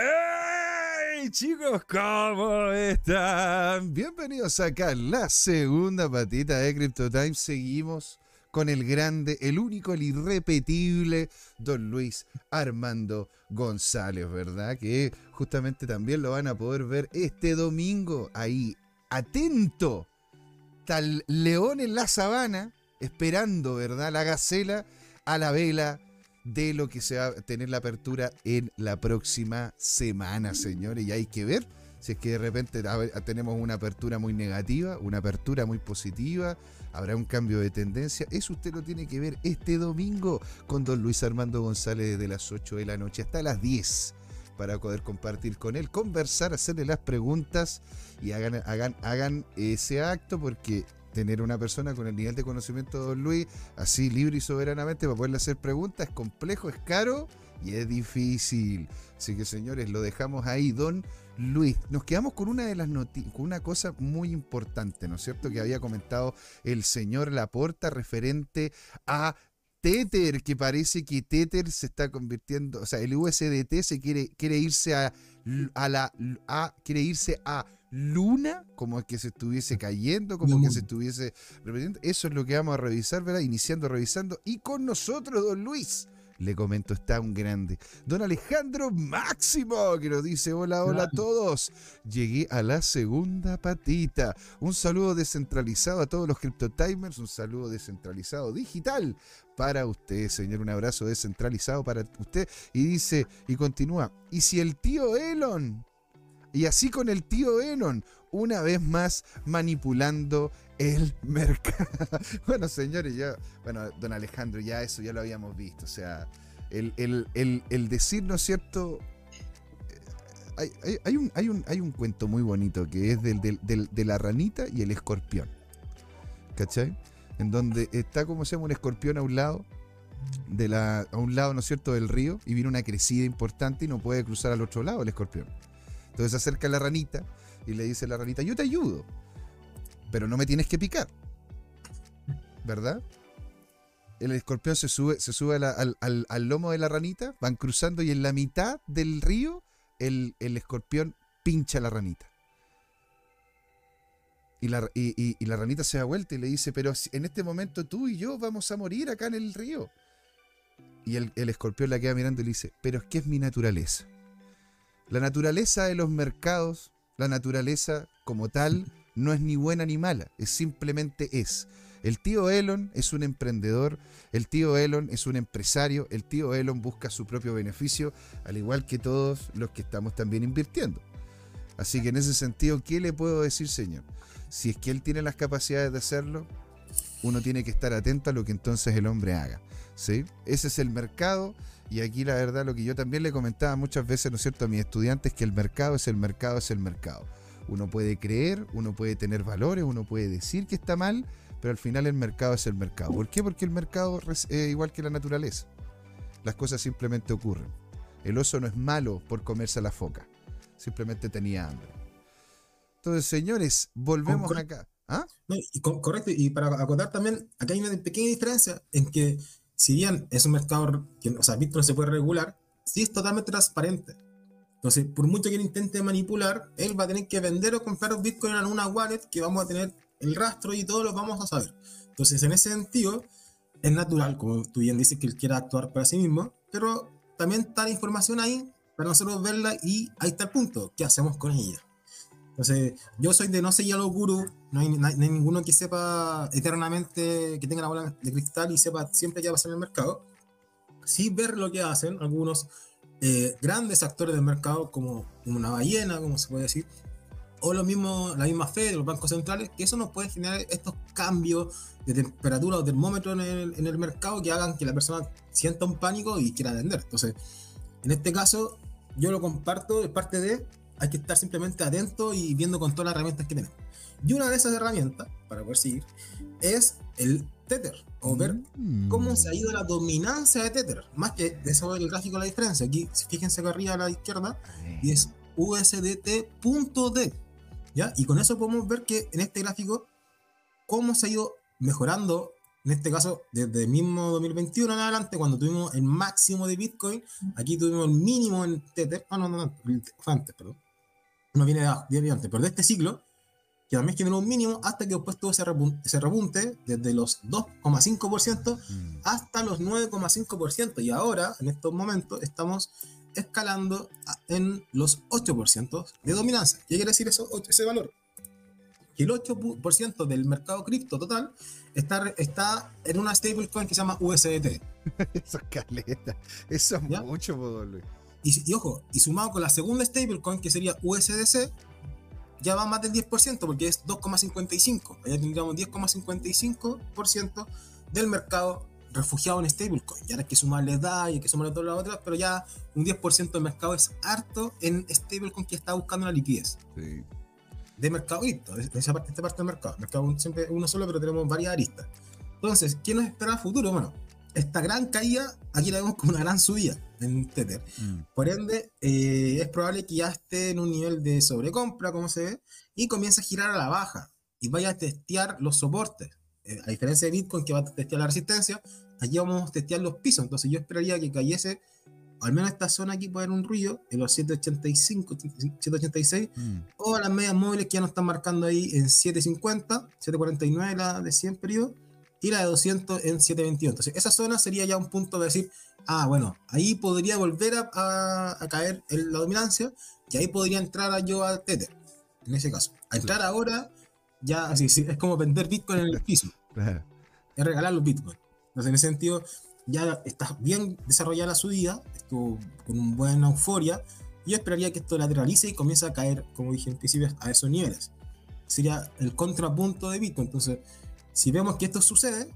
¡Hey chicos! ¿Cómo están? Bienvenidos acá a la segunda patita de Crypto Time. Seguimos con el grande, el único, el irrepetible Don Luis Armando González, ¿verdad? Que justamente también lo van a poder ver este domingo ahí, atento, tal león en la sabana, esperando, ¿verdad? La gacela a la vela de lo que se va a tener la apertura en la próxima semana, señores. Y hay que ver si es que de repente tenemos una apertura muy negativa, una apertura muy positiva, habrá un cambio de tendencia. Eso usted lo tiene que ver este domingo con don Luis Armando González desde las 8 de la noche hasta las 10 para poder compartir con él, conversar, hacerle las preguntas y hagan, hagan, hagan ese acto porque tener una persona con el nivel de conocimiento de Don Luis, así libre y soberanamente, para poderle hacer preguntas, es complejo, es caro y es difícil. Así que señores, lo dejamos ahí, Don Luis. Nos quedamos con una de las noticias, con una cosa muy importante, ¿no es cierto? Que había comentado el señor Laporta referente a Tether, que parece que Tether se está convirtiendo, o sea, el USDT se quiere, quiere irse a, a la a, quiere irse a luna, como que se estuviese cayendo, como que se estuviese repitiendo. Eso es lo que vamos a revisar, ¿verdad? Iniciando, revisando. Y con nosotros, don Luis. Le comento, está un grande. Don Alejandro Máximo, que nos dice, hola, hola a todos. Llegué a la segunda patita. Un saludo descentralizado a todos los CryptoTimers, un saludo descentralizado digital para usted, señor. Un abrazo descentralizado para usted. Y dice, y continúa, ¿y si el tío Elon y así con el tío Enon, una vez más manipulando el mercado. bueno, señores, ya, bueno, don Alejandro, ya eso ya lo habíamos visto. O sea, el, decir, ¿no es cierto? Eh, hay, un, hay, un, hay un cuento muy bonito que es del, de la ranita y el escorpión. ¿Cachai? En donde está, como se llama, un escorpión a un lado de la, a un lado, ¿no es cierto?, del río y viene una crecida importante y no puede cruzar al otro lado el escorpión. Entonces se acerca la ranita y le dice a la ranita, yo te ayudo, pero no me tienes que picar. ¿Verdad? El escorpión se sube, se sube al, lomo de la ranita, van cruzando y en la mitad del río el, escorpión pincha a la ranita. Y la, y la, ranita se da vuelta y le dice, pero en este momento tú y yo vamos a morir acá en el río. Y el, el escorpión la queda mirando y le dice, pero es que es mi naturaleza. La naturaleza de los mercados, la naturaleza como tal, no es ni buena ni mala, es simplemente es. El tío Elon es un emprendedor, el tío Elon es un empresario, el tío Elon busca su propio beneficio, al igual que todos los que estamos también invirtiendo. Así que en ese sentido, ¿qué le puedo decir, señor? Si es que él tiene las capacidades de hacerlo, uno tiene que estar atento a lo que entonces el hombre haga. ¿sí? Ese es el mercado, y aquí la verdad lo que yo también le comentaba muchas veces, ¿no es cierto?, a mis estudiantes, que el mercado es el mercado, es el mercado. Uno puede creer, uno puede tener valores, uno puede decir que está mal, pero al final el mercado es el mercado. ¿Por qué? Porque el mercado es igual que la naturaleza. Las cosas simplemente ocurren. El oso no es malo por comerse a la foca, simplemente tenía hambre. Entonces, señores, volvemos acá. ¿Ah? correcto, y para acotar también, acá hay una pequeña diferencia en que si bien es un mercado que, o sea, Bitcoin se puede regular, sí es totalmente transparente. Entonces, por mucho que él intente manipular, él va a tener que vender o comprar Bitcoin en una wallet que vamos a tener el rastro y todo lo vamos a saber. Entonces, en ese sentido, es natural, como tú bien dices, que él quiera actuar para sí mismo, pero también está la información ahí para nosotros verla y ahí está el punto, ¿qué hacemos con ella? Entonces, yo soy de no seguir a los gurús, no hay, ninguno que sepa eternamente, que tenga la bola de cristal y sepa siempre qué va a pasar en el mercado. Sí ver lo que hacen algunos eh, grandes actores del mercado, como una ballena, como se puede decir, o lo mismo, la misma fe de los bancos centrales, que eso nos puede generar estos cambios de temperatura o termómetro en el, en el mercado que hagan que la persona sienta un pánico y quiera vender. Entonces, en este caso, yo lo comparto de parte de hay que estar simplemente atento y viendo con todas las herramientas que tenemos. Y una de esas herramientas, para poder seguir, es el Tether, o ver mm. cómo se ha ido la dominancia de Tether. Más que de eso el gráfico la diferencia. Aquí, fíjense que arriba a la izquierda, y es USDT.D. ¿ya? Y con eso podemos ver que en este gráfico, cómo se ha ido mejorando en este caso, desde el mismo 2021 en adelante, cuando tuvimos el máximo de Bitcoin, aquí tuvimos el mínimo en Tether, ah, no, no, no, antes, perdón. No viene de abajo, viene antes, pero de este ciclo, que también generó un mínimo hasta que después tuvo ese repunte, ese repunte desde los 2,5% Mm. hasta los 9,5%. Y ahora, en estos momentos, estamos escalando en los 8% de dominancia. ¿Qué quiere decir eso, ese valor? Que el 8% del mercado cripto total está, está en una stablecoin que se llama USDT. Eso es caleta. Eso es ¿Ya? mucho, Luis. Y, y ojo, y sumado con la segunda stablecoin que sería USDC, ya va más del 10% porque es 2,55. Allá tendríamos 10,55% del mercado refugiado en stablecoin. Y ahora hay que sumarle DAI, hay que sumarle todas las otras, pero ya un 10% del mercado es harto en stablecoin que está buscando la liquidez Sí. de mercado cripto, de, esa parte, esta parte del mercado. El mercado siempre uno solo, pero tenemos varias aristas. Entonces, ¿qué nos espera a futuro? Bueno, esta gran caída, aquí la vemos como una gran subida en Tether. Mm. Por ende, eh, es probable que ya esté en un nivel de sobrecompra, como se ve, y comience a girar a la baja y vaya a testear los soportes. Eh, a diferencia de Bitcoin, que va a testear la resistencia, aquí vamos a testear los pisos. Entonces, yo esperaría que cayese, al menos esta zona aquí puede haber un ruido, en los 785, 786, Mm. o las medias móviles que ya nos están marcando ahí en 750, 749 la de 100 periodos y la de 200 en 721. Entonces, esa zona sería ya un punto de decir, ah, bueno, ahí podría volver a, a- a caer en la dominancia y ahí podría entrar a yo a Tether, en ese caso. A entrar ahora, ya así, sí, es como vender Bitcoin en el piso, es regalar los Bitcoin. Entonces, en ese sentido, ya está bien desarrollada la subida, estuvo con una buena euforia. Yo esperaría que esto lateralice y comience a caer, como dije en principio, a esos niveles. Sería el contrapunto de Bitcoin. Entonces, si vemos que esto sucede,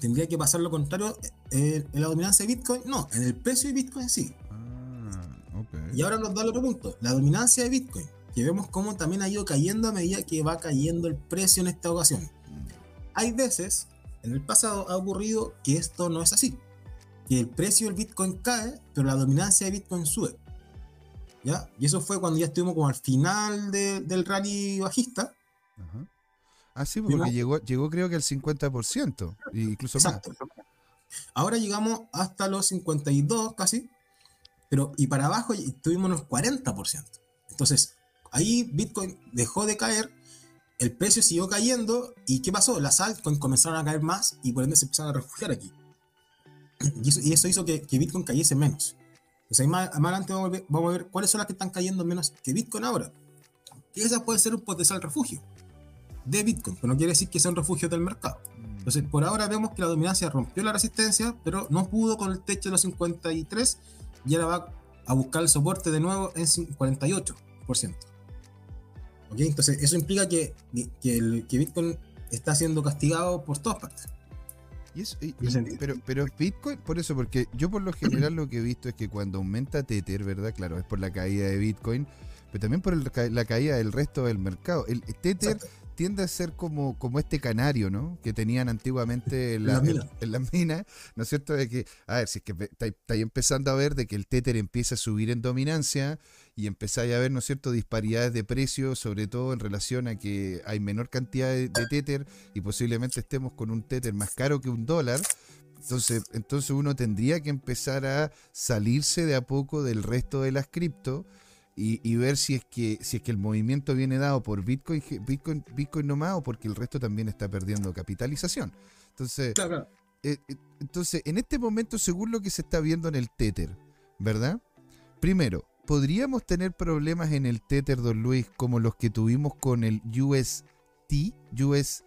tendría que pasar lo contrario eh, en la dominancia de Bitcoin. No, en el precio de Bitcoin sí. Ah, ok. Y ahora nos da el otro punto, la dominancia de Bitcoin, que vemos cómo también ha ido cayendo a medida que va cayendo el precio en esta ocasión. Mm. Hay veces, en el pasado ha ocurrido que esto no es así. Que el precio del Bitcoin cae, pero la dominancia de Bitcoin sube. ¿Ya? Y eso fue cuando ya estuvimos como al final de- del rally bajista. Ajá. Ah, sí, porque Llegó- llegó, llegó creo que al 50%, e incluso más. Ahora llegamos hasta los 52 casi, pero y para abajo tuvimos unos 40%. Entonces, ahí Bitcoin dejó de caer, el precio siguió cayendo y ¿qué pasó? Las altcoins comenzaron a caer más y por ende se empezaron a refugiar aquí. Y eso, y eso hizo que, que Bitcoin cayese menos. Entonces, ahí más, más adelante vamos a, ver, vamos a ver cuáles son las que están cayendo menos que Bitcoin ahora. Y esas pueden ser un potencial refugio de Bitcoin, pero no quiere decir que sea un refugio del mercado. Entonces, por ahora vemos que la dominancia rompió la resistencia, pero no pudo con el techo de los 53 y ahora va a buscar el soporte de nuevo en 48%. ¿Ok? Entonces, eso implica que, que, el, que Bitcoin está siendo castigado por todas partes. Y eso- y- pero, pero Bitcoin, por eso, porque yo por lo general lo que he visto es que cuando aumenta Tether, ¿verdad? Claro, es por la caída de Bitcoin, pero también por el la caída del resto del mercado. El Tether Exacto. Tiende a ser como, como este canario, ¿no? Que tenían antiguamente en, la- las minas. en- en las minas, ¿no es cierto? De que, a ver, si es que estáis empezando a ver de que el Tether empieza a subir en dominancia y empezáis a ver, ¿no es cierto?, disparidades de precios, sobre todo en relación a que hay menor cantidad de, de Tether y posiblemente estemos con un Tether más caro que un dólar. Entonces, entonces uno tendría que empezar a salirse de a poco del resto de las cripto y, y ver si es que si es que el movimiento viene dado por Bitcoin, Bitcoin, Bitcoin nomás o porque el resto también está perdiendo capitalización. Entonces, Claro, eh, eh, entonces, en este momento, según lo que se está viendo en el Tether, ¿verdad? Primero, ¿podríamos tener problemas en el Tether, don Luis, como los que tuvimos con el UST, UST,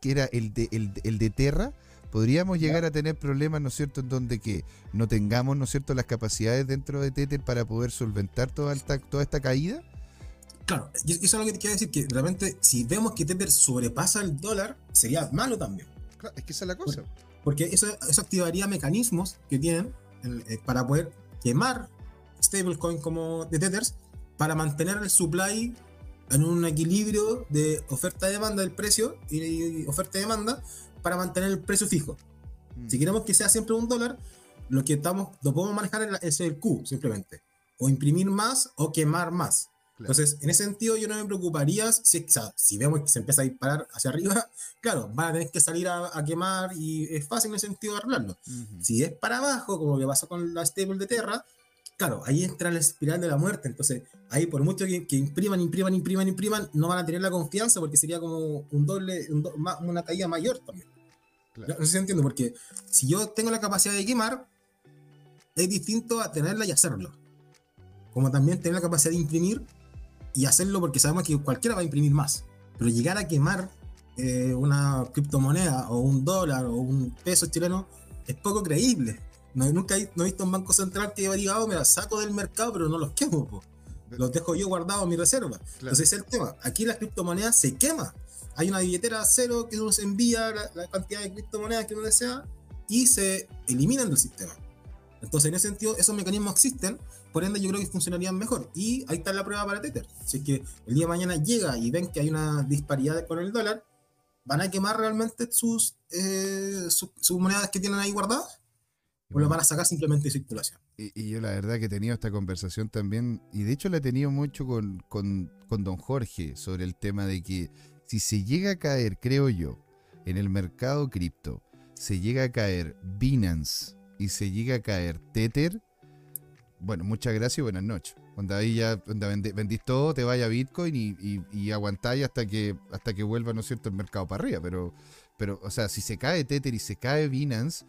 que era el de, el, de- el de Terra? ¿Podríamos llegar a tener problemas, ¿no es cierto?, en donde que no tengamos, ¿no es cierto?, las capacidades dentro de Tether para poder solventar toda esta, toda esta caída. Claro, y eso es lo que te quiero decir, que realmente si vemos que Tether sobrepasa el dólar, sería malo también. Claro, es que esa es la cosa. Porque eso, eso activaría mecanismos que tienen eh, para poder quemar stablecoin como de Tethers para mantener el supply en un equilibrio de oferta-demanda del precio y, y oferta-demanda para mantener el precio fijo. Mm. Si queremos que sea siempre un dólar, lo que estamos, lo podemos manejar es el Q simplemente. O imprimir más o quemar más. Entonces, en ese sentido, yo no me preocuparía si, o sea, si vemos que se empieza a disparar hacia arriba, claro, van a tener que salir a, quemar y es fácil en ese sentido arreglarlo. Si es para abajo, como lo que pasa con la stable de Terra, claro, ahí entra la espiral de la muerte. Entonces, ahí por mucho que, impriman, impriman, impriman, impriman, no van a tener la confianza porque sería como un doble, una caída mayor también. No sé si entiendo, porque si yo tengo la capacidad de quemar, es distinto a tenerla y hacerlo. Como también tener la capacidad de imprimir y hacerlo porque sabemos que cualquiera va a imprimir más. Pero llegar a quemar eh, una criptomoneda o un dólar o un peso chileno es poco creíble. No, nunca he, no he visto un banco central que dicho, oh, me la saco del mercado, pero no los quemo. Los dejo yo guardados en mi reserva. Entonces es el tema. Aquí la criptomoneda se quema. Hay una billetera cero que uno se envía la, cantidad de criptomonedas que uno desea y se eliminan del sistema. Entonces, en ese sentido, esos mecanismos existen, por ende yo creo que funcionarían mejor. Y ahí está la prueba para Tether. Si es que el día de mañana llega y ven que hay una disparidad con el dólar, ¿van a quemar realmente sus, eh, sus monedas que tienen ahí guardadas? ¿O lo van a sacar simplemente de circulación? Y, yo la verdad que he tenido esta conversación también, y de hecho la he tenido mucho con, con, con don Jorge sobre el tema de que si se llega a caer, creo yo, en el mercado cripto, se llega a caer Binance y se llega a caer Tether, bueno, muchas gracias y buenas noches. Cuando ahí ya vendís todo, te vaya Bitcoin y, y, aguantáis hasta que, hasta que vuelva, ¿no es cierto?, el mercado para arriba. Pero, pero, o sea, si se cae Tether y se cae Binance,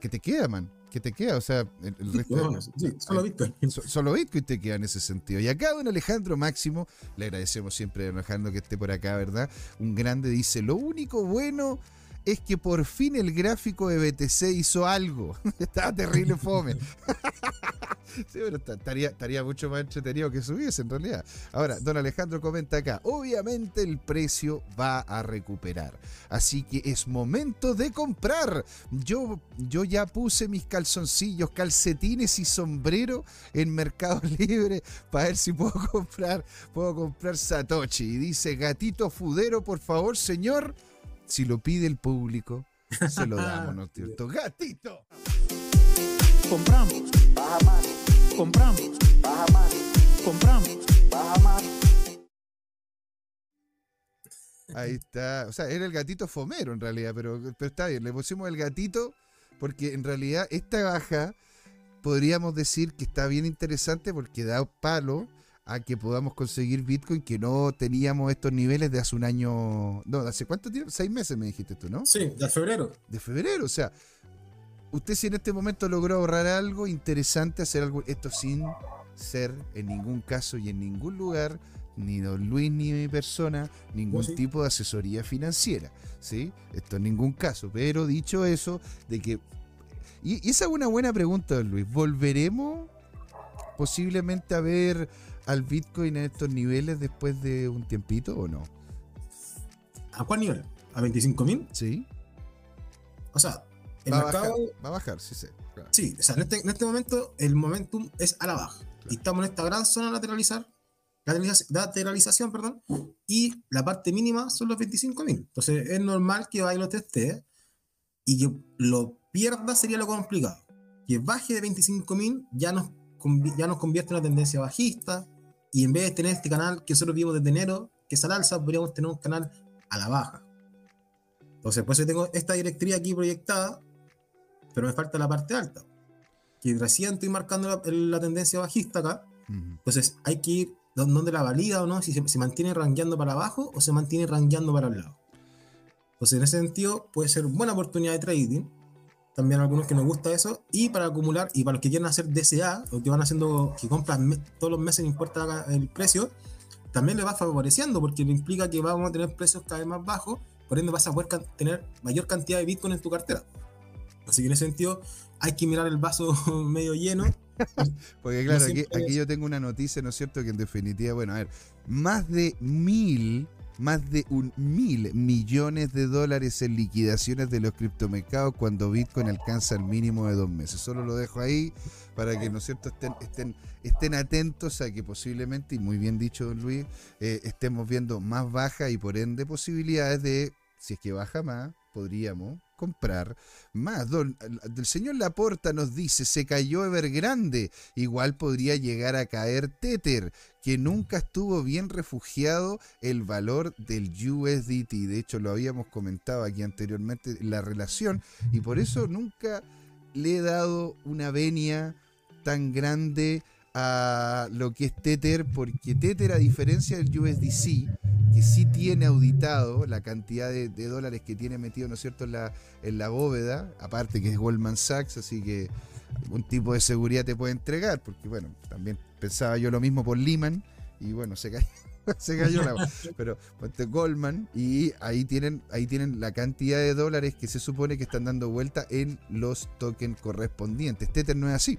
¿qué te queda, man? ¿Qué te queda? O sea, el, resto. solo Bitcoin. solo Bitcoin te queda en ese sentido. Y acá, don Alejandro Máximo, le agradecemos siempre a don Alejandro que esté por acá, ¿verdad? Un grande dice: Lo único bueno es que por fin el gráfico de BTC hizo algo. Estaba terrible fome. sí, pero estaría, estaría mucho más entretenido que subiese en realidad. Ahora, don Alejandro comenta acá, obviamente el precio va a recuperar. Así que es momento de comprar. Yo, yo ya puse mis calzoncillos, calcetines y sombrero en Mercado Libre para ver si puedo comprar, puedo comprar Satoshi. Y dice, gatito fudero, por favor, señor si lo pide el público, se lo damos, ¿no es cierto? ¡Gatito! Compramos, baja más. Compramos, baja más. Compramos, baja más. Ahí está. O sea, era el gatito fomero en realidad, pero, pero está bien. Le pusimos el gatito porque en realidad esta baja podríamos decir que está bien interesante porque da palo a que podamos conseguir Bitcoin que no teníamos estos niveles de hace un año. No, ¿de hace cuánto tiempo? Seis meses me dijiste tú, ¿no? Sí, de febrero. De febrero, o sea, usted si en este momento logró ahorrar algo interesante, hacer algo, esto sin ser en ningún caso y en ningún lugar, ni don Luis ni mi persona, ningún tipo de asesoría financiera, ¿sí? Esto en ningún caso, pero dicho eso, de que... Y, y esa es una buena pregunta, don Luis, ¿volveremos posiblemente a ver al Bitcoin en estos niveles después de un tiempito o no? ¿A cuál nivel? ¿A 25 mil? Sí. O sea, el va mercado. A bajar, va a bajar, sí, sí. Sí, o sea, en este, en este, momento el momentum es a la baja. Y estamos en esta gran zona lateralizar, lateralización, perdón, y la parte mínima son los 25 mil. Entonces es normal que vaya lo teste y que lo pierda sería lo complicado. Que baje de 25 mil ya nos, ya nos convierte en una tendencia bajista, y en vez de tener este canal que nosotros vimos desde enero, que es al alza, podríamos tener un canal a la baja. Entonces, por eso tengo esta directriz aquí proyectada, pero me falta la parte alta. Que recién estoy marcando la, tendencia bajista acá. Entonces, hay que ir donde la valida o no, si se, mantiene rangueando para abajo o se mantiene rangueando para el lado. Entonces, en ese sentido, puede ser buena oportunidad de trading también algunos que nos gusta eso, y para acumular, y para los que quieren hacer DCA, o que van haciendo, que compran todos los meses, no importa el precio, también le va favoreciendo, porque le implica que vamos a tener precios cada vez más bajos, por ende vas a poder tener mayor cantidad de Bitcoin en tu cartera. Así que en ese sentido, hay que mirar el vaso medio lleno. Porque claro, aquí, aquí, yo tengo una noticia, ¿no es cierto? Que en definitiva, bueno, a ver, más de mil más de un mil millones de dólares en liquidaciones de los criptomercados cuando Bitcoin alcanza el mínimo de dos meses. Solo lo dejo ahí para que, ¿no es cierto?, estén, estén, estén atentos a que posiblemente, y muy bien dicho, don Luis, eh, estemos viendo más baja y por ende posibilidades de, si es que baja más, podríamos comprar más. El señor Laporta nos dice, se cayó Evergrande, igual podría llegar a caer Tether, que nunca estuvo bien refugiado el valor del USDT. De hecho, lo habíamos comentado aquí anteriormente, la relación, y por eso nunca le he dado una venia tan grande a lo que es Tether, porque Tether, a diferencia del USDC, que sí tiene auditado la cantidad de, dólares que tiene metido, ¿no es cierto?, en la, en la bóveda, aparte que es Goldman Sachs, así que algún tipo de seguridad te puede entregar, porque bueno, también pensaba yo lo mismo por Lehman, y bueno, se cayó. se cayó la pero Goldman y ahí tienen ahí tienen la cantidad de dólares que se supone que están dando vuelta en los tokens correspondientes. Tether no es así.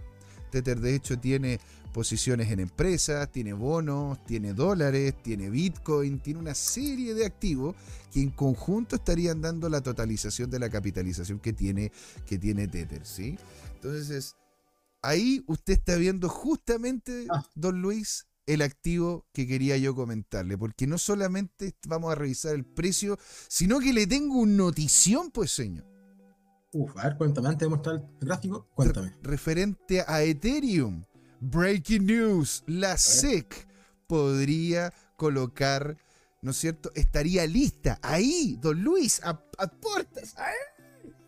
Tether de hecho tiene posiciones en empresas, tiene bonos, tiene dólares, tiene Bitcoin, tiene una serie de activos que en conjunto estarían dando la totalización de la capitalización que tiene, que tiene Tether, ¿sí? Entonces, ahí usted está viendo justamente, ah. don Luis, el activo que quería yo comentarle, porque no solamente vamos a revisar el precio, sino que le tengo una notición, pues señor. Uf, a ver, cuéntame, antes de mostrar el gráfico, cuéntame. referente a Ethereum. Breaking news, la SEC podría colocar, ¿no es cierto? Estaría lista ahí, don Luis, a, puertas.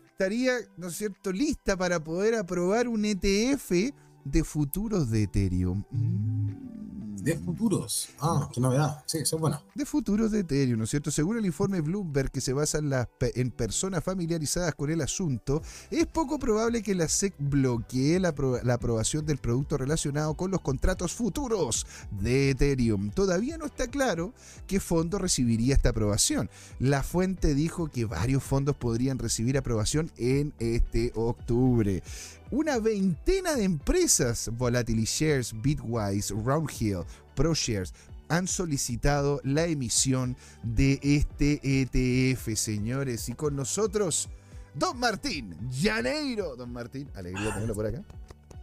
Estaría, ¿no es cierto?, lista para poder aprobar un ETF de futuros de Ethereum. Mm. De futuros. Ah, qué novedad. Sí, eso es bueno. De futuros de Ethereum, ¿no es cierto? Según el informe Bloomberg, que se basa en, personas familiarizadas con el asunto, es poco probable que la SEC bloquee la, la aprobación del producto relacionado con los contratos futuros de Ethereum. Todavía no está claro qué fondo recibiría esta aprobación. La fuente dijo que varios fondos podrían recibir aprobación en este octubre. Una veintena de empresas, Volatility Shares, Bitwise, Roundhill, ProShares, han solicitado la emisión de este ETF, señores. Y con nosotros, Don Martín Llaneiro. Don Martín, alegría tenerlo por acá.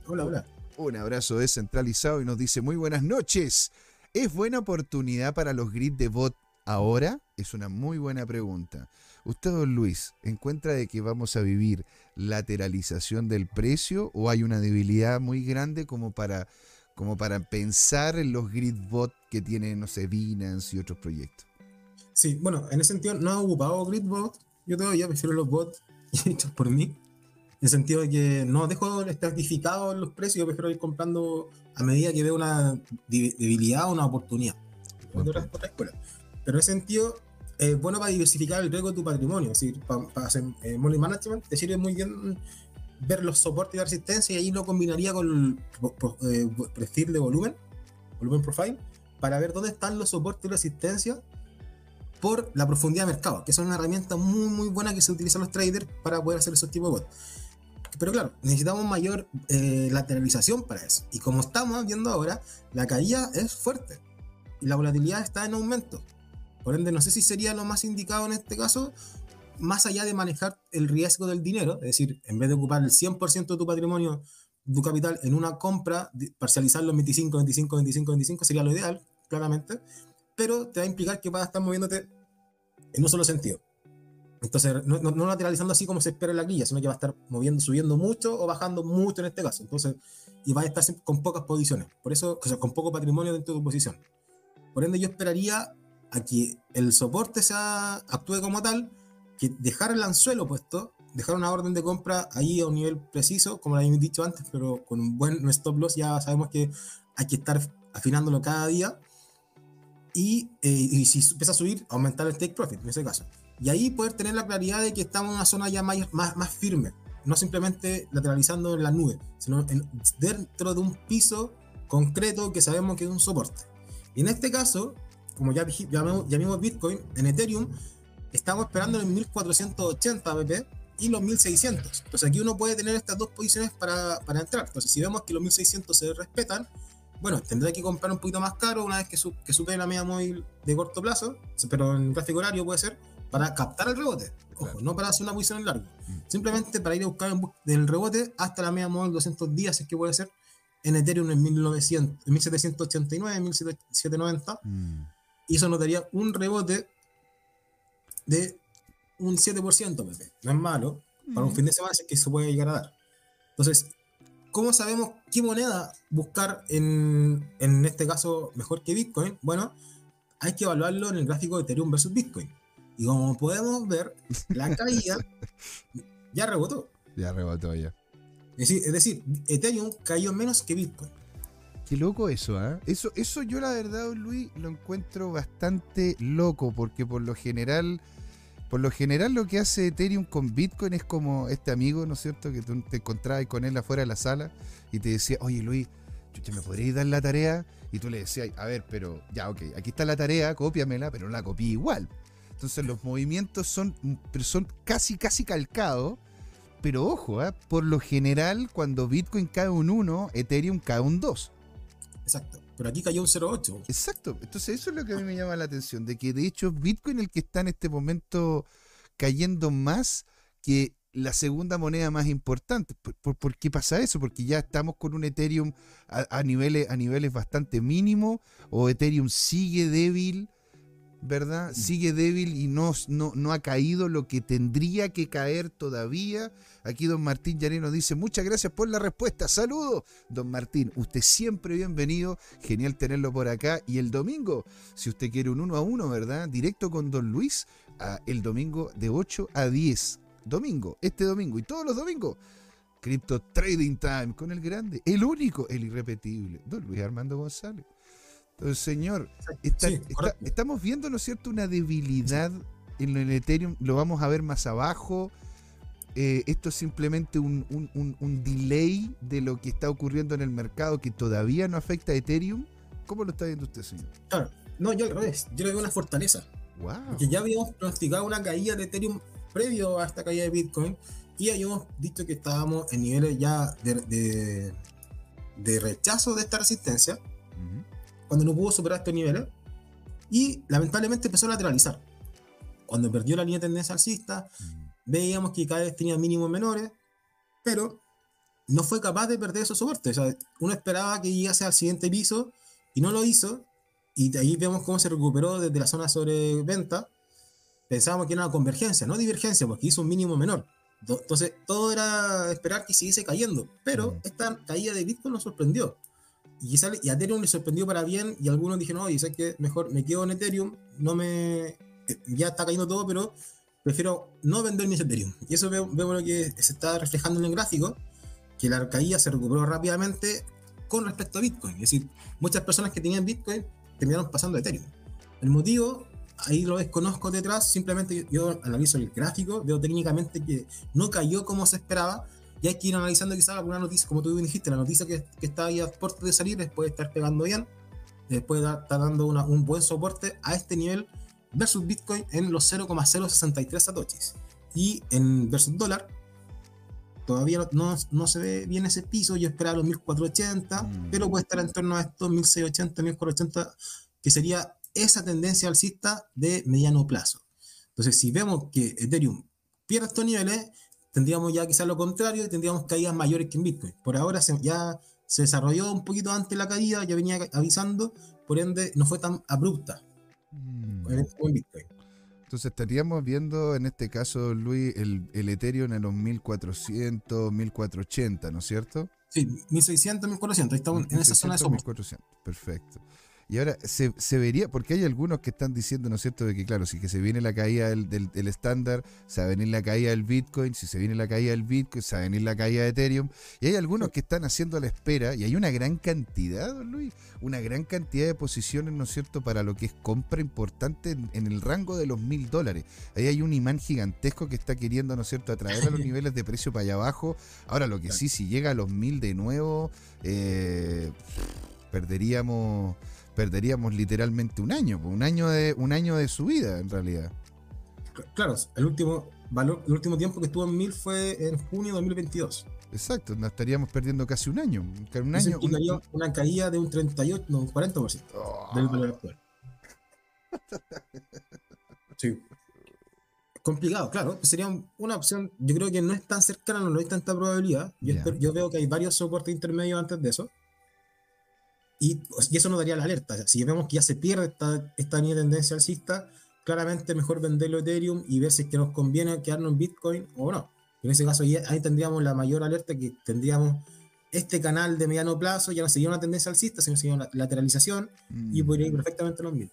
Hola, hola. Un abrazo descentralizado y nos dice muy buenas noches. ¿Es buena oportunidad para los grid de bot ahora? Es una muy buena pregunta. Usted, don Luis, ¿encuentra de que vamos a vivir lateralización del precio o hay una debilidad muy grande como para, como para pensar en los gridbot que tienen, no sé, Binance y otros proyectos? Sí, bueno, en ese sentido no he ocupado gridbot. Yo todavía prefiero los bots hechos por mí. En el sentido de que no dejo estratificado los precios, yo prefiero ir comprando a medida que veo una debilidad o una oportunidad. Pero en ese sentido, es bueno para diversificar el riesgo de tu patrimonio. Es decir, para, hacer eh, money management te sirve muy bien ver los soportes de resistencia y ahí lo combinaría con el eh, perfil de volumen, volumen profile, para ver dónde están los soportes de resistencia por la profundidad de mercado, que es una herramienta muy muy buena que se utiliza los traders para poder hacer esos tipos de bots. Pero claro, necesitamos mayor eh, lateralización para eso. Y como estamos viendo ahora, la caída es fuerte y la volatilidad está en aumento. Por ende, no sé si sería lo más indicado en este caso, más allá de manejar el riesgo del dinero, es decir, en vez de ocupar el 100% de tu patrimonio, tu capital en una compra, parcializarlo en 25, 25, 25, 25 sería lo ideal, claramente, pero te va a implicar que vas a estar moviéndote en un solo sentido. Entonces, no, no, lateralizando así como se espera en la guía, sino que va a estar moviendo, subiendo mucho o bajando mucho en este caso. Entonces, y va a estar con pocas posiciones, por eso, o sea, con poco patrimonio dentro de tu posición. Por ende, yo esperaría a que el soporte sea, actúe como tal, que dejar el anzuelo puesto, dejar una orden de compra ahí a un nivel preciso, como lo habíamos dicho antes, pero con un buen stop loss ya sabemos que hay que estar afinándolo cada día. Y, eh, si empieza a subir, aumentar el take profit en ese caso. Y ahí poder tener la claridad de que estamos en una zona ya más, más, más firme, no simplemente lateralizando en la nube, sino dentro de un piso concreto que sabemos que es un soporte. Y en este caso, como ya, ya, ya vimos Bitcoin, en Ethereum estamos esperando en 1480 BP y los 1600. Entonces aquí uno puede tener estas dos posiciones para, para entrar. Entonces si vemos que los 1600 se respetan, bueno, tendrá que comprar un poquito más caro una vez que, que supere la media móvil de corto plazo, pero en gráfico horario puede ser, para captar el rebote. Ojo, no para hacer una posición en largo. Mm. Simplemente para ir a buscar el rebote hasta la media móvil 200 días, es que puede ser, en Ethereum en, 1900, en 1789, 1790. Y eso nos daría un rebote de un 7%, Pepe. No es malo. Para un Mm. fin de semana es que se puede llegar a dar. Entonces, ¿cómo sabemos qué moneda buscar en, en este caso mejor que Bitcoin? Bueno, hay que evaluarlo en el gráfico de Ethereum versus Bitcoin. Y como podemos ver, la caída ya rebotó. Ya rebotó ya. Es decir, es decir, Ethereum cayó menos que Bitcoin. Qué loco eso, ¿ah? Eso, eso yo la verdad, Luis, lo encuentro bastante loco, porque por lo general, por lo general lo que hace Ethereum con Bitcoin es como este amigo, ¿no es cierto? Que tú te encontrabas con él afuera de la sala y te decía, oye Luis, chucha, ¿me podrías dar la tarea? Y tú le decías, a ver, pero ya, ok, aquí está la tarea, cópiamela, pero no la copié igual. Entonces los movimientos son, son casi, casi calcados. Pero ojo, ¿ah? por lo general, cuando Bitcoin cae un 1, Ethereum cae un 2. Exacto. Pero aquí cayó un 0,8. Exacto. Entonces eso es lo que a mí me llama la atención, de que de hecho es Bitcoin el que está en este momento cayendo más que la segunda moneda más importante. ¿Por, por- por qué pasa eso? Porque ya estamos con un Ethereum a, a niveles, a niveles bastante mínimos, o Ethereum sigue débil, ¿verdad? Sigue débil y no, no, no ha caído lo que tendría que caer todavía. Aquí don Martín Llanero dice, muchas gracias por la respuesta, saludos. Don Martín, usted siempre bienvenido, genial tenerlo por acá. Y el domingo, si usted quiere un uno a uno, ¿verdad? Directo con don Luis, a- el domingo de 8 a 10. Domingo, este domingo y todos los domingos. Crypto Trading Time con el grande, el único, el irrepetible, don Luis Armando González. Señor, está- Sí, está- correcto. estamos viendo, ¿no es cierto?, una debilidad en el Ethereum, lo vamos a ver más abajo. Eh, esto es simplemente un, un- un- un delay de lo que está ocurriendo en el mercado que todavía no afecta a Ethereum. ¿Cómo lo está viendo usted, señor? Claro. No, yo al revés. Yo le veo una fortaleza. ¡Wow! Porque ya habíamos pronosticado una caída de Ethereum previo a esta caída de Bitcoin y habíamos dicho que estábamos en niveles ya de, de, de rechazo de esta resistencia Ujú. Cuando no pudo superar estos niveles y lamentablemente empezó a lateralizar. Cuando perdió la línea de tendencia alcista, veíamos que cada vez tenía mínimos menores, pero no fue capaz de perder esos soportes. O sea, uno esperaba que llegase al siguiente piso y no lo hizo. Y de ahí vemos cómo se recuperó desde la zona sobre venta. Pensábamos que era una convergencia, no divergencia, porque hizo un mínimo menor. Entonces, todo era esperar que siguiese cayendo. Pero Mm. esta caída de Bitcoin nos sorprendió. Y, sale, y a Ethereum le sorprendió para bien. Y algunos dijeron, oye, sé que mejor me quedo en Ethereum. No me. eh, Ya está cayendo todo, pero prefiero no vender mis Ethereum. Y eso veo- vemos lo que se está reflejando en el gráfico, que la caída se recuperó rápidamente con respecto a Bitcoin. Es decir, muchas personas que tenían Bitcoin terminaron pasando a Ethereum. El motivo, ahí lo desconozco detrás, simplemente yo analizo el gráfico, veo técnicamente que no cayó como se esperaba, y hay que ir analizando quizás alguna noticia, como tú dijiste, la noticia que, que está ahí a puerto de salir, después de estar pegando bien, después de estar dando una- un buen soporte a este nivel versus Bitcoin en los 0,063 satoshis. Y en versus dólar, todavía no, no, no se ve bien ese piso, yo esperaba los 1480, Mm. pero puede estar en torno a estos 1680, 1480, que sería esa tendencia alcista de mediano plazo. Entonces, si vemos que Ethereum pierde estos niveles, tendríamos ya quizás lo contrario y tendríamos caídas mayores que en Bitcoin. Por ahora se- ya se desarrolló un poquito antes la caída, ya venía avisando, por ende no fue tan abrupta Mm. en, Bitcoin. Entonces estaríamos viendo en este caso, Luis, el, el Ethereum en los 1400, 1480, ¿no es cierto? Sí, 1600, 1400, ahí estamos en esa zona de 1600, soporte. 1400, perfecto. Y ahora se, se vería, porque hay algunos que están diciendo, ¿no es cierto?, de que claro, si que se viene la caída del, estándar, se va a venir la caída del Bitcoin, si se viene la caída del Bitcoin, se va a venir la caída de Ethereum. Y hay algunos que están haciendo la espera, y hay una gran cantidad, don Luis, una gran cantidad de posiciones, ¿no es cierto?, para lo que es compra importante en, en el rango de los mil dólares. Ahí hay un imán gigantesco que está queriendo, ¿no es cierto?, atraer a los niveles de precio para allá abajo. Ahora, lo que sí, si llega a los mil de nuevo, eh, perderíamos perderíamos literalmente un año, un año de un año de subida en realidad. Claro, el último, valor, el último tiempo que estuvo en 1000 fue en junio de 2022. Exacto, nos estaríamos perdiendo casi un año, un año. un- una caída de un 38, no, un 40% Oh, del valor actual. Sí. Complicado, claro. Sería un- una opción, yo creo que no es tan cercana, no hay tanta probabilidad. Yo, Ya. espero- yo veo que hay varios soportes intermedios antes de eso. Y, y eso nos daría la alerta. Si vemos que ya se pierde esta, esta línea de tendencia alcista, claramente mejor venderlo Ethereum y ver si es que nos conviene quedarnos en Bitcoin o no. En ese caso, ahí, tendríamos la mayor alerta que tendríamos este canal de mediano plazo, ya no sería una tendencia alcista, sino sería una lateralización y Mm. podría ir perfectamente los mil.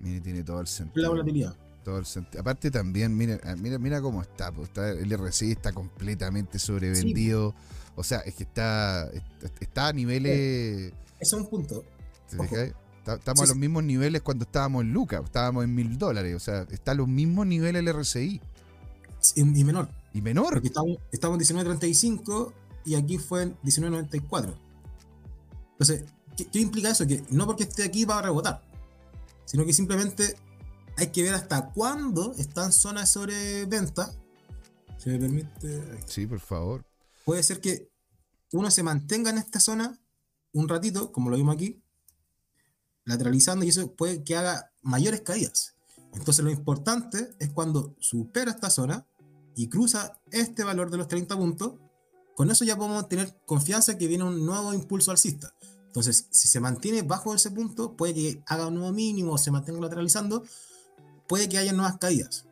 Mire, tiene todo el La sentido. volatilidad. Todo el sentido. Aparte también, mira, ah, mira, mira cómo está, pues, está. El RSI está completamente sobrevendido. O sea, es que está, está, a niveles. Ese es un punto. Estamos Sí, a los mismos niveles cuando estábamos en Lucas, estábamos en mil dólares. O sea, está a los mismos niveles el RSI. Y, y menor. Y menor. Porque estamos, estamos en 19.35 y aquí fue en 19.94. Entonces, ¿qué, qué implica eso? Que no porque esté aquí va a rebotar, sino que simplemente hay que ver hasta cuándo está en zona de sobreventa. Si me permite. Sí, por favor. Puede ser que uno se mantenga en esta zona un ratito, como lo vimos aquí, lateralizando, y eso puede que haga mayores caídas. Entonces, lo importante es cuando supera esta zona y cruza este valor de los 30 puntos, con eso ya podemos tener confianza que viene un nuevo impulso alcista. Entonces, si se mantiene bajo ese punto, puede que haga un nuevo mínimo o se mantenga lateralizando, puede que haya nuevas caídas.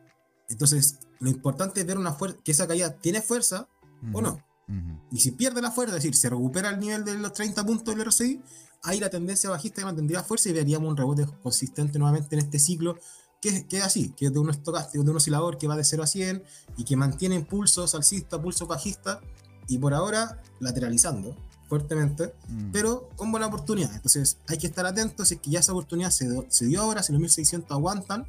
Entonces, lo importante es ver una que esa caída tiene fuerza o no. Ujú. Y si pierde la fuerza, es decir, se recupera el nivel de los 30 puntos del RSI, ahí la tendencia bajista mantendría fuerza y veríamos un rebote consistente nuevamente en este ciclo, que, es- que es así, que es de un estocástico, de un oscilador que va de 0 a 100 y que mantiene impulsos alcista, pulso bajista, y por ahora lateralizando fuertemente, Mm. pero con buena oportunidad. Entonces hay que estar atentos si es que ya esa oportunidad se, do- se dio ahora, si los 1600 aguantan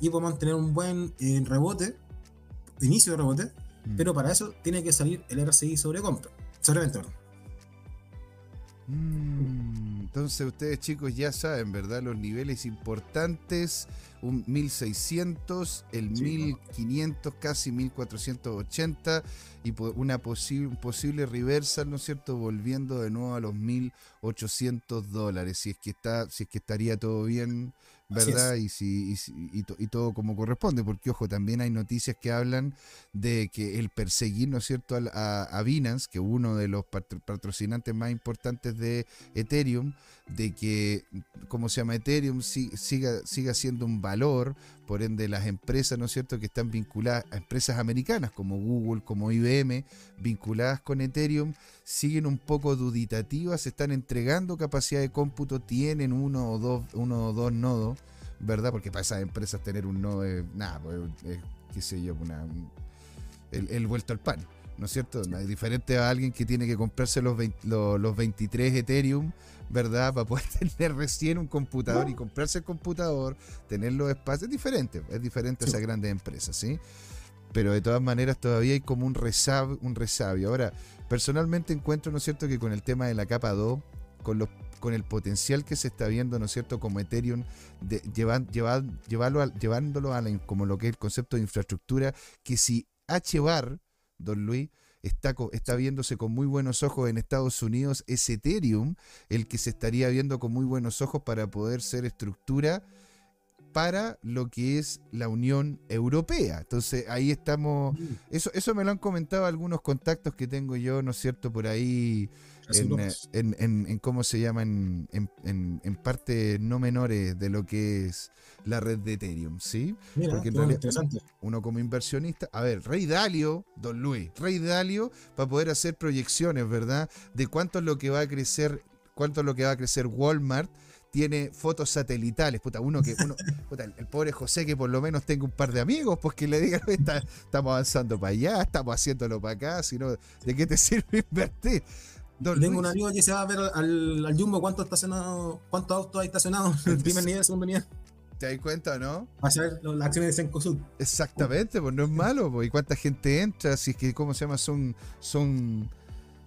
y podemos tener un buen eh, rebote, inicio de rebote, Mm. pero para eso tiene que salir el RSI sobre compra. Sobre venta. Mm, Entonces ustedes chicos ya saben, ¿verdad? Los niveles importantes, un 1600, el Sí. 1500, casi 1480 y una posible, un posible reversal, ¿no es cierto? Volviendo de nuevo a los 1800 dólares, si es que está, si es que estaría todo bien, ¿verdad? Y, si, y, y to- y todo como corresponde, porque ojo, también hay noticias que hablan de que el perseguir, ¿no es cierto?, a, a Binance, que uno de los patro- patrocinantes más importantes de Ethereum, de que, ¿cómo se llama? Ethereum si- siga, siga siendo un valor, por ende las empresas, ¿no es cierto?, que están vinculadas a empresas americanas como Google, como IBM, vinculadas con Ethereum, siguen un poco duditativas, están entregando capacidad de cómputo, tienen uno o dos, uno o dos nodos, ¿verdad? Porque para esas empresas tener un nodo es, nada, pues, es, qué sé yo, una, un- el, el vuelto al pan, ¿no es cierto? Es diferente a alguien que tiene que comprarse los, 20 lo- los 23 Ethereum, ¿verdad? Para poder tener recién un computador y comprarse el computador, tener los espacios, es diferente, es diferente a Sí. esas grandes empresas, ¿sí? Pero de todas maneras todavía hay como un resabio, un resabio. Ahora, personalmente encuentro, ¿no es cierto?, que con el tema de la capa 2, con los con el potencial que se está viendo, ¿no es cierto?, como Ethereum, de, llevan- llevan- llevarlo a- llevándolo a la- como lo que es el concepto de infraestructura, que si HBAR, don Luis, está, está viéndose con muy buenos ojos en Estados Unidos, es Ethereum el que se estaría viendo con muy buenos ojos para poder ser estructura para lo que es la Unión Europea. Entonces ahí estamos, eso, eso me lo han comentado algunos contactos que tengo yo, ¿no es cierto?, por ahí en, eh, en, en- en cómo se llama, en, en, partes no menores de lo que es la red de Ethereum, ¿sí? Mira, porque en realidad-. Uno como inversionista, a ver, Rey Dalio, Don Luis, Rey Dalio, para poder hacer proyecciones, ¿verdad? De cuánto es lo que va a crecer, cuánto es lo que va a crecer Walmart. Tiene fotos satelitales, puta, uno que, uno, puta, el, pobre José que por lo menos tenga un par de amigos, pues que le digan, "Oye, está- estamos avanzando para allá, estamos haciéndolo para acá, sino, ¿de qué te sirve invertir? Don Tengo Luis, un amigo que se va a ver al, al Jumbo cuánto estacionado, cuántos autos hay estacionados en el primer nivel, segundo nivel. ¿te das cuenta o no? Va a saber las acciones de Cencosud. Exactamente, pues no es malo, pues, y cuánta gente entra, si es que, ¿cómo se llama? Son, son,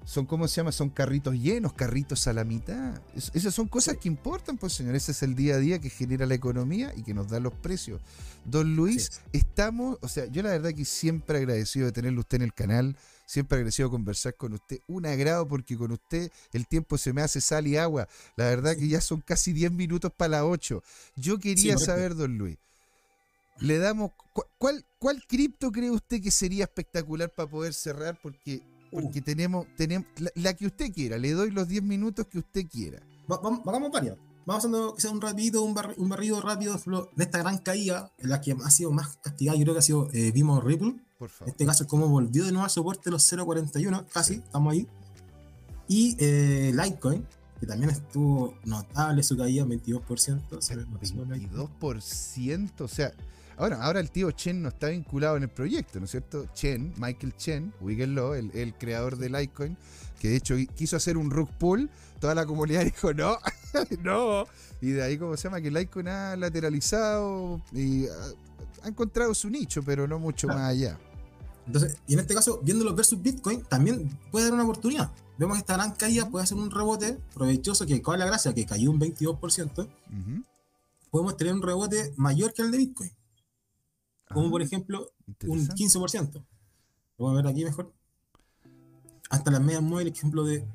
son, ¿cómo se llama? Son carritos llenos, carritos a la mitad. Es- esas son cosas que importan, pues señor, ese es el día a día que genera la economía y que nos da los precios. Don Luis, estamos, o sea, yo la verdad que siempre agradecido de tenerlo usted en el canal, siempre agradecido de conversar con usted, un agrado porque con usted el tiempo se me hace sal y agua. La verdad que ya son casi 10 minutos para las 8. Yo quería saber, don Luis, le damos. cu- ¿Cuál, cuál cripto cree usted que sería espectacular para poder cerrar? Porque, porque tenemos, tenemos la, la que usted quiera. Le doy los 10 minutos que usted quiera. Va- vamos- Hagamos varias. vamos haciendo quizás un rapidito, un, bar- un barrido rápido de esta gran caída, en la que ha sido más castigada, yo creo que ha sido eh, vimos Ripple. Por En favor. este caso es como volvió de nuevo al soporte los 0.41, casi, estamos ahí. Y eh, Litecoin, que también estuvo notable su caída, 22%. se le pasó a Litecoin. 22%, o sea, ahora, ahora el tío Chen no está vinculado en el proyecto, ¿no es cierto? Chen, Michael Chen, ubíquenlo, el, el creador de Litecoin, que de hecho quiso hacer un rug pull, toda la comunidad dijo no, no, y de ahí, como se llama? Que Litecoin ha lateralizado y ha, ha encontrado su nicho, pero no mucho Claro. más allá. Entonces, y en este caso, viéndolo versus Bitcoin, también puede dar una oportunidad. Vemos que esta gran caída puede hacer un rebote provechoso, que con la gracia, que cayó un 22%, Ujú. podemos tener un rebote mayor que el de Bitcoin, como Ah, por ejemplo un interesante. 15%. Lo vamos a ver aquí mejor. Hasta las medias móviles, ejemplo de.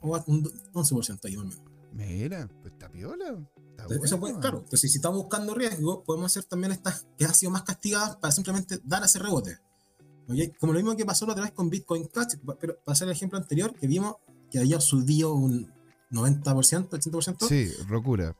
o hasta un 11% ahí más o menos. Mira, pues está piola. Está eso puede- bueno. claro, entonces si estamos buscando riesgo, podemos hacer también estas que han sido más castigadas para simplemente dar ese rebote. ¿Ok? Como lo mismo que pasó la otra vez con Bitcoin Cash, pero para hacer el ejemplo anterior, que vimos que había subido un 90%, 80%. Sí, locura.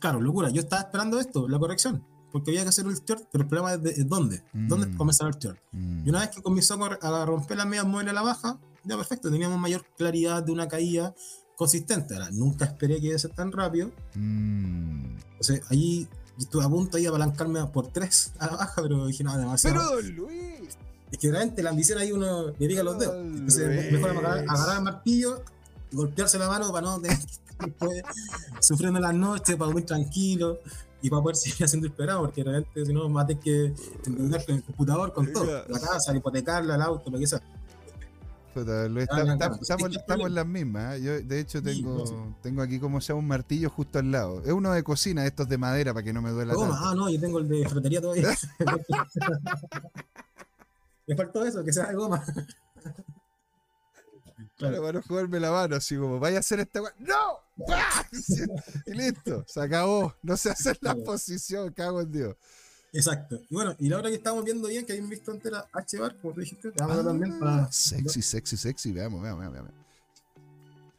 Claro, locura. Yo estaba esperando esto, la corrección, porque había que hacer el short, pero el problema es, de, es dónde. ¿Dónde Mm. comenzar el short? Mm. Y una vez que comenzó a, romper las medias móviles a la baja, ya perfecto, teníamos mayor claridad de una caída consistente. Ahora, nunca esperé que iba a ser tan rápido. Mm. Entonces, ahí estuve a punto ahí de apalancarme por tres a la baja, pero dije, no, demasiado. Pero Luis. Es que realmente la ambición ahí uno le pica los dedos. Entonces, mejor agarrar, agarrar el martillo y golpearse la mano para no tener que estar después sufriendo las noches, para dormir tranquilo y para poder seguir haciendo el programa, porque realmente si no, más tener que endeudar con el computador, con todo. La casa, hipotecarla, el auto, lo que sea. Ah, estamos, en las mismas. ¿eh? Yo, de hecho, tengo, tengo aquí como sea un martillo justo al lado. Es uno de cocina, estos de madera, para que no me duela Goma, tanto. ah, no, yo tengo el de ferretería todavía. Me faltó eso, que sea de goma. Claro, para no jugarme la mano, así como, vaya a hacer esta. ¡No! ¡Pah! Y listo, se acabó. No sé hacer la posición, cago en Dios. Exacto. Y bueno, y la otra que estábamos viendo bien, que habían visto antes era H-Bar, como tú dijiste, te vamos Ah, también para. sexy, sexy, sexy. Veamos, veamos, veamos.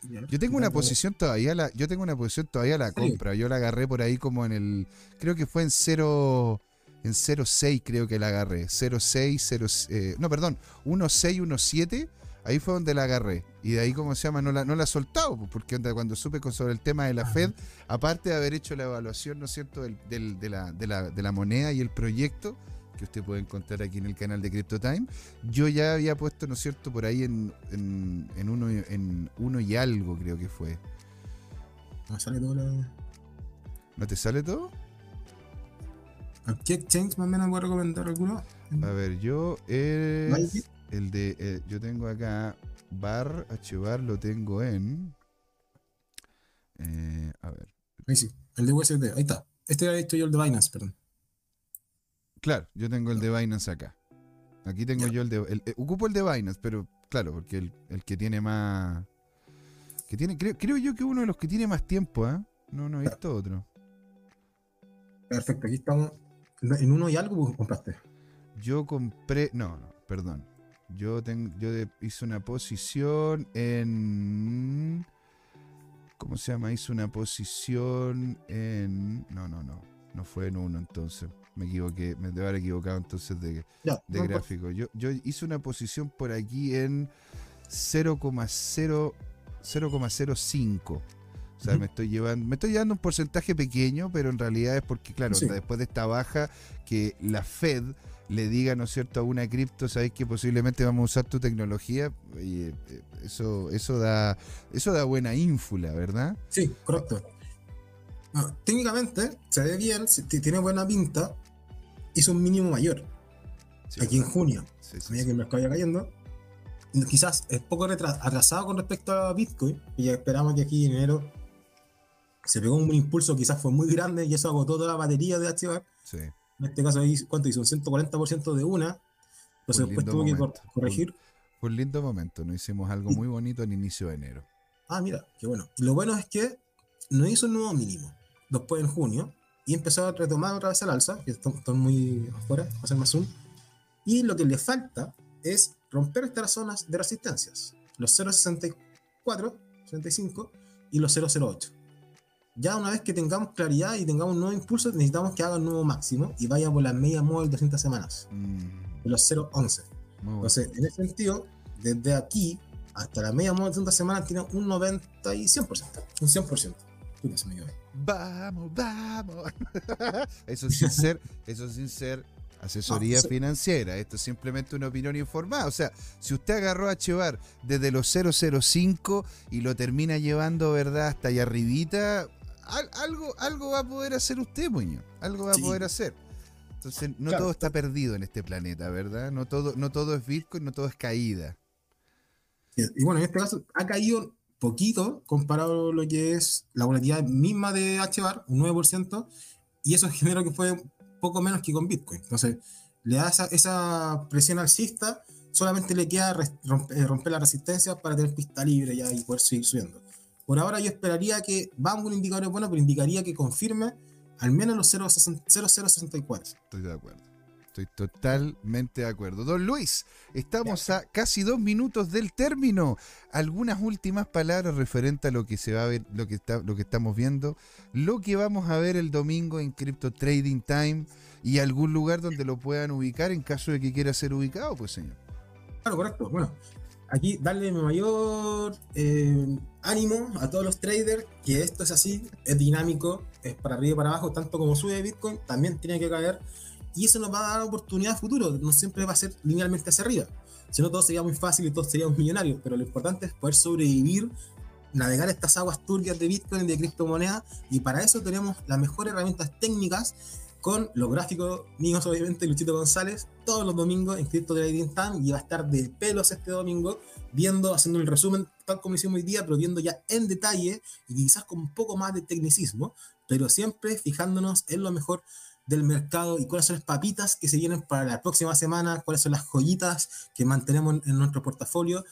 veamos. Yo tengo una posición todavía, la, yo tengo una posición todavía a la compra. Yo la agarré por ahí como en el, creo que fue en 0, en 0.6 creo que la agarré. 0.6, 0, eh, no, perdón, 1.6, 1.7. Ahí fue donde la agarré. Y de ahí, como se llama? No la, no la he soltado. Porque cuando supe sobre el tema de la. Fed, aparte de haber hecho la evaluación, ¿no es cierto?, del- del- de, la, de la- de la moneda y el proyecto, que usted puede encontrar aquí en el canal de CryptoTime, yo ya había puesto, ¿no es cierto?, por ahí en, en, en uno, en uno y algo, creo que fue. Me sale todo la. ¿No te sale todo? ¿A ¿Qué exchange más o menos voy a recomendar alguno? A ver, yo es el de eh, yo tengo acá bar hbar lo tengo en eh, a ver, Ahí sí, el de USD, ahí está. Este había hecho yo el de Binance, perdón. claro, yo tengo el de Binance acá. Aquí tengo yo el de el- eh, ocupo el de Binance, pero claro, porque el, el que tiene más que tiene creo, creo yo que uno de los que tiene más tiempo, ¿ah? No, no he visto otro. Perfecto, aquí estamos. En uno y algo compraste. Yo compré, no, no, perdón. Yo tengo, yo hice una posición en, ¿cómo se llama? Hice una posición en, no, no, no, no fue en uno, entonces me equivoqué, me debo haber equivocado entonces de, Ya, de no, gráfico. Yo, yo hice una posición por aquí en 0,0 0,05. O sea, me estoy llevando, me estoy llevando un porcentaje pequeño, pero en realidad es porque, claro, Sí. después de esta baja, que la Fed le diga, ¿no es cierto?, a una cripto, sabéis que posiblemente vamos a usar tu tecnología, y eh, eso, eso da, eso da buena ínfula, ¿verdad? Sí, correcto. Ah, técnicamente se ve bien, tiene buena pinta. Hizo un mínimo mayor Sí, aquí en junio, Sí, a medida que el mercado cayendo. Quizás es poco atrasado con respecto a Bitcoin, y esperamos que aquí en enero se pegó un impulso, quizás fue muy grande y eso agotó toda la batería de HBAR. Sí. En este caso, ahí, ¿cuánto hizo? Un 140% de una. Entonces Un después tuvo que momento. cor- corregir. Fue un lindo momento, nos hicimos algo muy bonito al inicio de enero. Ah, mira, qué bueno. Lo bueno es que no hizo un nuevo mínimo después en junio y empezó a retomar otra vez al alza, que están, están muy afuera, a hacer más zoom. Y lo que le falta es romper estas zonas de resistencias, los 0.64, 65 y los 0.08. ya una vez que tengamos claridad y tengamos un nuevo impulso, necesitamos que haga un nuevo máximo y vaya por la media móvil de 30 semanas, Mm, de los 0.11. muy bueno. Entonces, en ese sentido, desde aquí hasta la media móvil de 30 semanas tiene un 90 y 100%. Un 100%. Puta, se me quedó ahí. Vamos, vamos. eso sin ser, eso sin ser asesoría No, eso- financiera. Esto es simplemente una opinión informada. O sea, si usted agarró a Chevar desde los 005 y lo termina llevando, ¿verdad? Hasta allá arribita, al- algo, algo va a poder hacer usted, Muñoz. Algo va a poder hacer. Entonces, no Claro. todo está perdido en este planeta, ¿verdad? No todo, no todo es Bitcoin, no todo es caída. Y bueno, en este caso ha caído poquito comparado a lo que es la volatilidad misma de HBAR, un 9%, y eso generó que fue poco menos que con Bitcoin. Entonces, le da esa, esa presión alcista, solamente le queda eh, romper la resistencia para tener pista libre ya y poder seguir subiendo. Por ahora yo esperaría que, vamos con indicadores buenos, pero indicaría que confirme al menos los 0,60 0,064. Estoy de acuerdo. Estoy totalmente de acuerdo. Don Luis, estamos a casi dos minutos del término. Algunas últimas palabras referente a lo que se va a ver, lo que está, lo que estamos viendo, lo que vamos a ver el domingo en Crypto Trading Time y algún lugar donde lo puedan ubicar en caso de que quiera ser ubicado, pues señor. Claro, correcto. Bueno, aquí darle mi mayor eh, ánimo a todos los traders que esto es así, es dinámico, es para arriba y para abajo, tanto como sube Bitcoin, también tiene que caer. Y eso nos va a dar oportunidad a futuro, no siempre va a ser linealmente hacia arriba. Si no, todo sería muy fácil y todos seríamos millonarios, pero lo importante es poder sobrevivir, navegar estas aguas turbias de Bitcoin y de criptomonedas, y para eso tenemos las mejores herramientas técnicas con los gráficos míos, obviamente, Luchito González, todos los domingos en Crypto Trading Time y va a estar de pelos este domingo, viendo, haciendo el resumen tal como hicimos hoy día, pero viendo ya en detalle y quizás con un poco más de tecnicismo, pero siempre fijándonos en lo mejor del mercado y cuáles son las papitas que se vienen para la próxima semana, cuáles son las joyitas que mantenemos en, nuestro portafolio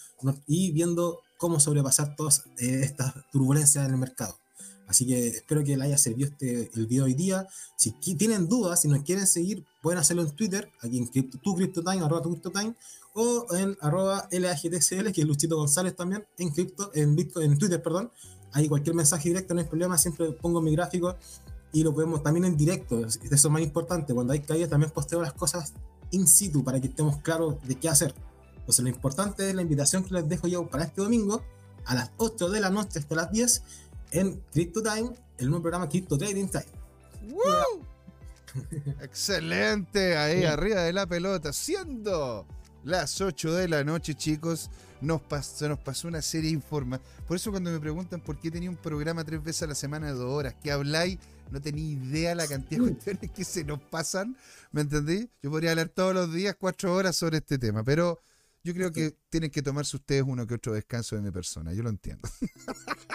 y viendo cómo sobrepasar todas eh, estas turbulencias en el mercado. Así que espero que les haya servido este, el video hoy día. Si tienen dudas, si nos quieren seguir, pueden hacerlo en Twitter, aquí en Crypto- tu CryptoTime, arroba tu CryptoTime, o en arroba LAGTCL, que es Luchito González también, en, cripto, en, Bitcoin, en Twitter, perdón. Ahí cualquier mensaje directo, no hay problema, siempre pongo mi gráfico y lo podemos también en directo. Eso es más importante. Cuando hay caídas, también posteo las cosas in situ para que estemos claros de qué hacer. Entonces, lo importante es la invitación que les dejo yo para este domingo a las 8 de la noche hasta las 10 en Crypto Time, el nuevo programa Crypto Trading Time. ¡Woo! Excelente, ahí arriba de la pelota, siendo las 8 de la noche, chicos, nos pas- se nos pasó una serie de informes. Por eso cuando me preguntan por qué tenía un programa tres veces a la semana de dos horas, que habláis, no tenía idea la cantidad de cuestiones que se nos pasan, ¿me entendí? Yo podría hablar todos los días cuatro horas sobre este tema, pero yo creo que tienen que tomarse ustedes uno que otro descanso de mi persona, yo lo entiendo.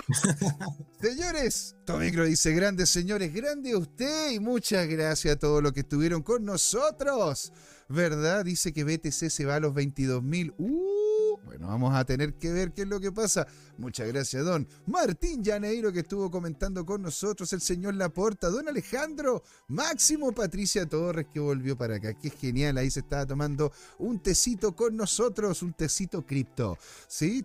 Señores, Tomicro dice, grande señores, grande usted y muchas gracias a todos los que estuvieron con nosotros. ¿Verdad? Dice que BTC se va a los 22 mil. Uh, bueno, vamos a tener que ver qué es lo que pasa. Muchas gracias, don Martín Llaneiro, que estuvo comentando con nosotros, el señor Laporta, don Alejandro, Máximo Patricia Torres, que volvió para acá. Qué genial, ahí se estaba tomando un tecito con nosotros, un tecito cripto. ¿Sí?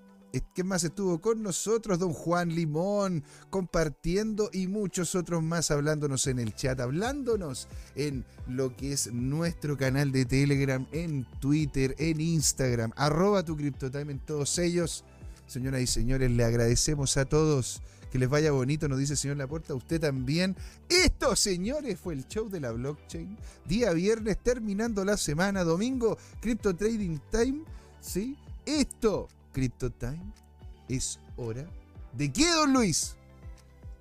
¿Quién más estuvo con nosotros? Don Juan Limón, compartiendo y muchos otros más hablándonos en el chat, hablándonos en lo que es nuestro canal de Telegram, en Twitter, en Instagram, arroba tu CryptoTime en todos ellos. Señoras y señores, le agradecemos a todos. Que les vaya bonito, nos dice el señor Laporta, usted también. Esto, señores, fue el show de la blockchain. Día viernes, terminando la semana, domingo, Crypto Trading Time. ¿Sí? Esto Crypto Time, es hora de qué, don Luis.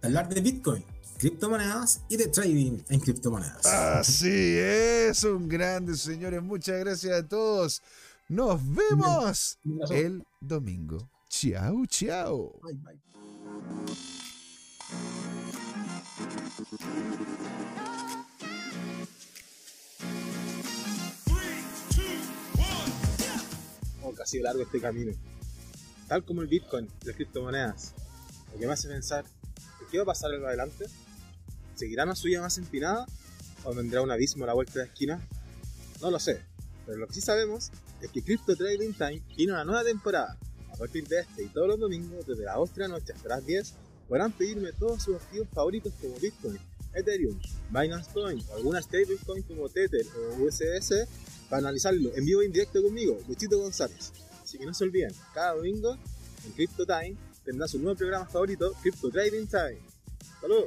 Hablar de Bitcoin, criptomonedas y de trading en criptomonedas. Así es, un grande, señores. Muchas gracias a todos. Nos vemos el domingo. Chao, chao. Bye, bye. Oh, que ha sido largo este camino. Tal como el Bitcoin, las criptomonedas. Lo que me hace pensar, ¿qué va a pasar en adelante? ¿Seguirá una subida más empinada? ¿O vendrá un abismo a la vuelta de la esquina? No lo sé. Pero lo que sí sabemos es que Crypto Trading Time tiene una nueva temporada. A partir de este y todos los domingos, desde las 8 de la noche hasta las 10, podrán pedirme todos sus activos favoritos como Bitcoin, Ethereum, Binance Coin o alguna stablecoin como Tether o USS para analizarlo en vivo e indirecto conmigo, Luchito González. Así que no se olviden, cada domingo en Crypto Time tendrá su nuevo programa favorito, Crypto Trading Time. ¡Saludos!